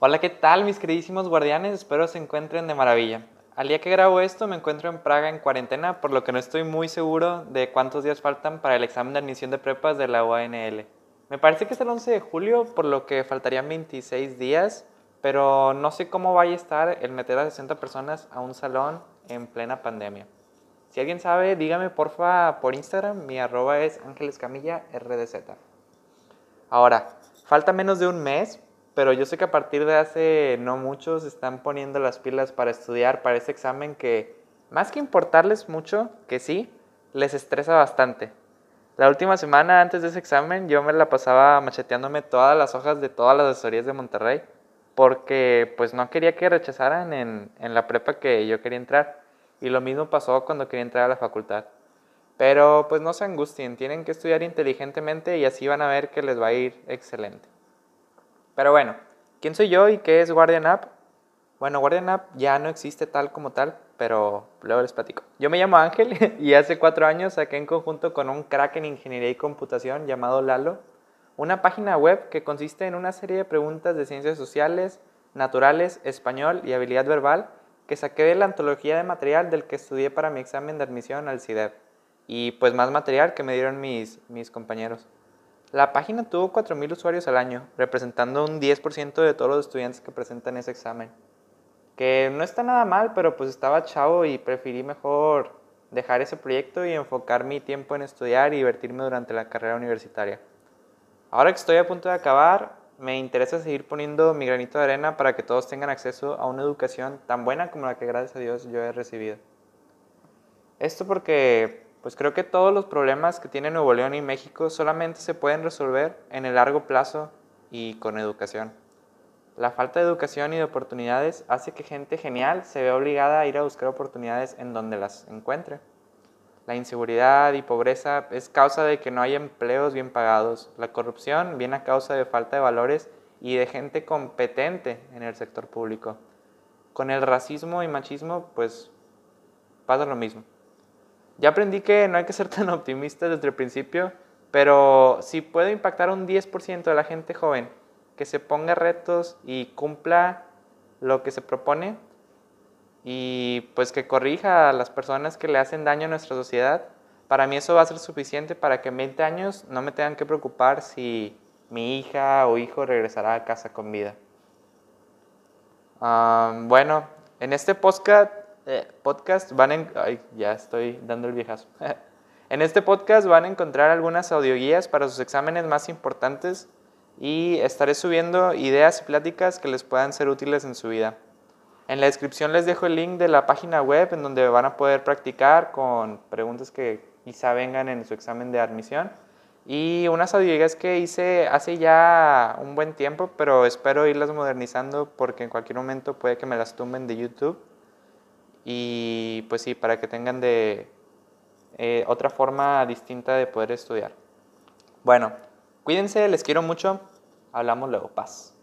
Hola, ¿qué tal mis queridísimos guardianes? Espero se encuentren de maravilla. Al día que grabo esto me encuentro en Praga en cuarentena, por lo que no estoy muy seguro de cuántos días faltan para el examen de admisión de prepas de la UANL. Me parece que es el 11 de julio, por lo que faltarían 26 días, pero no sé cómo vaya a estar el meter a 60 personas a un salón en plena pandemia. Si alguien sabe, dígame porfa por Instagram, mi arroba es ángelescamilla rdz. Ahora, falta menos de un mes pero yo sé que a partir de hace no muchos están poniendo las pilas para estudiar para ese examen que, más que importarles mucho, que sí, les estresa bastante. La última semana antes de ese examen yo me la pasaba macheteándome todas las hojas de todas las asesorías de Monterrey porque pues no quería que rechazaran en, en la prepa que yo quería entrar. Y lo mismo pasó cuando quería entrar a la facultad. Pero pues no se angustien, tienen que estudiar inteligentemente y así van a ver que les va a ir excelente. Pero bueno, ¿quién soy yo y qué es Guardian App? Bueno, Guardian App ya no existe tal como tal, pero luego les platico. Yo me llamo Ángel y hace cuatro años saqué en conjunto con un crack en ingeniería y computación llamado Lalo una página web que consiste en una serie de preguntas de ciencias sociales, naturales, español y habilidad verbal que saqué de la antología de material del que estudié para mi examen de admisión al CIDEP y pues más material que me dieron mis, mis compañeros. La página tuvo 4.000 usuarios al año, representando un 10% de todos los estudiantes que presentan ese examen. Que no está nada mal, pero pues estaba chavo y preferí mejor dejar ese proyecto y enfocar mi tiempo en estudiar y divertirme durante la carrera universitaria. Ahora que estoy a punto de acabar, me interesa seguir poniendo mi granito de arena para que todos tengan acceso a una educación tan buena como la que gracias a Dios yo he recibido. Esto porque pues creo que todos los problemas que tiene Nuevo León y México solamente se pueden resolver en el largo plazo y con educación. La falta de educación y de oportunidades hace que gente genial se vea obligada a ir a buscar oportunidades en donde las encuentre. La inseguridad y pobreza es causa de que no haya empleos bien pagados. La corrupción viene a causa de falta de valores y de gente competente en el sector público. Con el racismo y machismo, pues pasa lo mismo. Ya aprendí que no hay que ser tan optimista desde el principio, pero si puedo impactar a un 10% de la gente joven que se ponga retos y cumpla lo que se propone y pues que corrija a las personas que le hacen daño a nuestra sociedad, para mí eso va a ser suficiente para que en 20 años no me tengan que preocupar si mi hija o hijo regresará a casa con vida. Ah, bueno, en este podcast eh, van en, ay, ya estoy dando el viejazo. en este podcast van a encontrar algunas audioguías para sus exámenes más importantes y estaré subiendo ideas y pláticas que les puedan ser útiles en su vida. En la descripción les dejo el link de la página web en donde van a poder practicar con preguntas que quizá vengan en su examen de admisión. Y unas audioguías que hice hace ya un buen tiempo, pero espero irlas modernizando porque en cualquier momento puede que me las tumben de YouTube y pues sí, para que tengan de eh, otra forma distinta de poder estudiar. Bueno, cuídense, les quiero mucho, hablamos luego, paz.